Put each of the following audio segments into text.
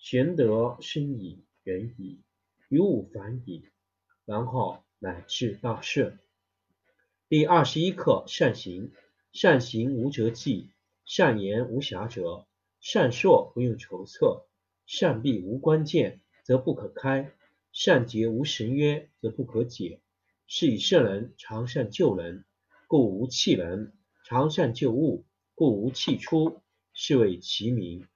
玄德深矣，远矣，于物反矣，然后乃至大顺。第二十一课：善行。善行无辙迹，善言无瑕谪，善说不用筹策，善闭无关键则不可开，善结无绳约则不可解。是以圣人常善救人，故无弃人；常善救物，故无弃出。是谓其名。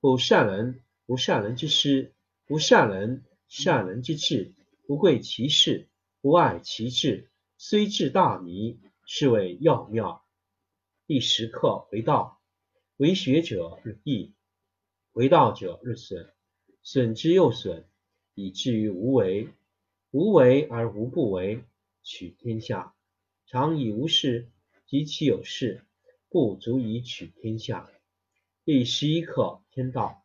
不善人，不善人之师；不善人，善人之智。不贵其事，不爱其智，虽智大迷，是谓要妙。第十课为道，为学者日益，为道者日损，损之又损，以至于无为。无为而无不为，取天下常以无事，及其有事，不足以取天下。第十一课天道，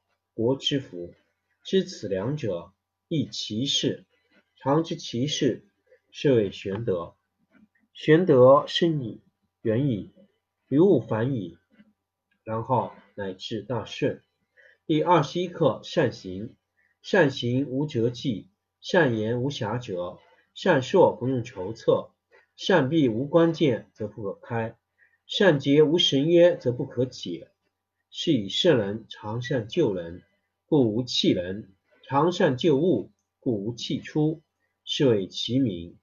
国之福。知此两者，亦其事。常知其事，是谓玄德。玄德深矣，远矣，于物反矣，然后乃至大顺。第二十一课：善行。善行无辙迹，善言无瑕谪，善说不用筹策，善闭无关键则不可开，善结无绳约则不可解。是以圣人常善救人，故无弃人；常善救物，故无弃出。是谓其名。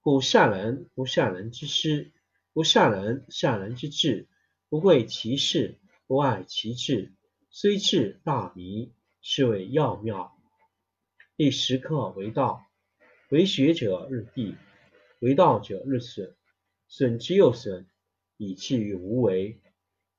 故善人不善人之师，不善人善人之智。不贵其事，不爱其智，虽智大迷。是谓要妙。第十课为道，为学者日益，为道者日损，损之又损，以至于无为。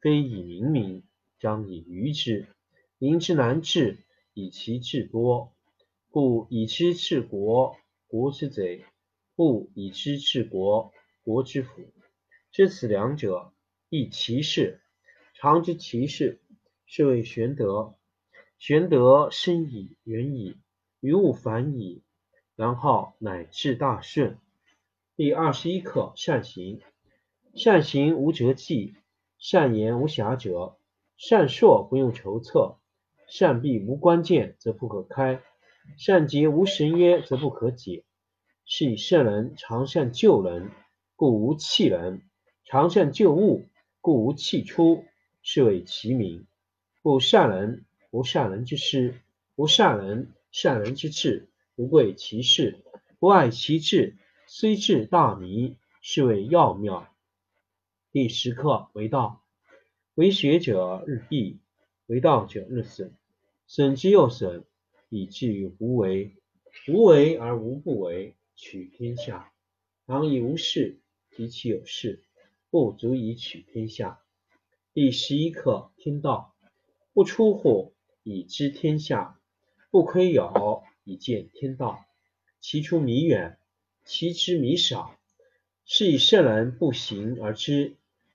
非以明民，将以愚之。民之难治，以其智多。故以知治国，国之贼；不以知治国，国之福。知此两者，亦其事。常知其事，是谓玄德。玄德深矣，远矣，于物反矣，然后乃至大顺。第二十一课：善行。善行无辙迹。善言无瑕者，善说不用筹策，善闭无关键则不可开，善结无绳约则不可解。是以圣人常善救人，故无弃人；常善救物，故无弃出。是谓其名。故善人，不善人之师；不善人，善人之智。不贵其事，不爱其智，虽智大迷。是谓要妙。第十课为道，为学者日益，为道者日损，损之又损，以至于无为。无为而无不为，取天下。常以无事，及其有事，不足以取天下。第十一课：天道不出户，以知天下；不窥牖，以见天道。其出弥远，其知弥少。是以圣人不行而知，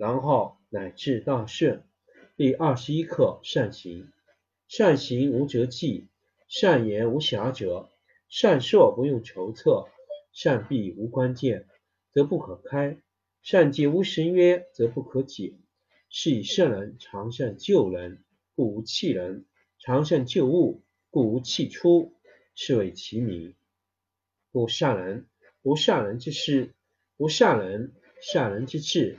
然后乃至大顺。第二十一课：善行。善行无辙迹，善言无瑕谪，善射不用筹策，善闭无关键，则不可开；善结无绳约，则不可解。是以圣人常善救人，故无弃人；常善救物，故无弃出。是谓其名。故善人。不善人之师，不善人；善人之智，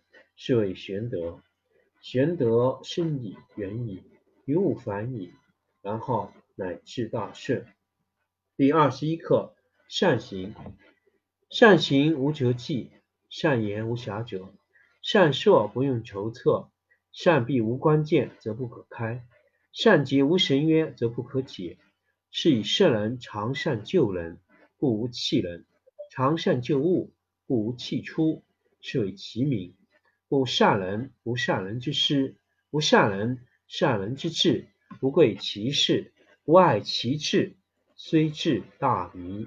是谓玄德。玄德深矣，远矣，于物反矣，然后乃至大顺。第二十一课：善行。善行无辙迹，善言无瑕谪，善射不用筹策，善闭无关键，则不可开；善结无绳约，则不可解。是以圣人常善救人，故无弃人。常善救物，故无弃出，是谓其名。故善人不善人之师，不善人善人之智，不贵其事，不爱其智，虽智大迷。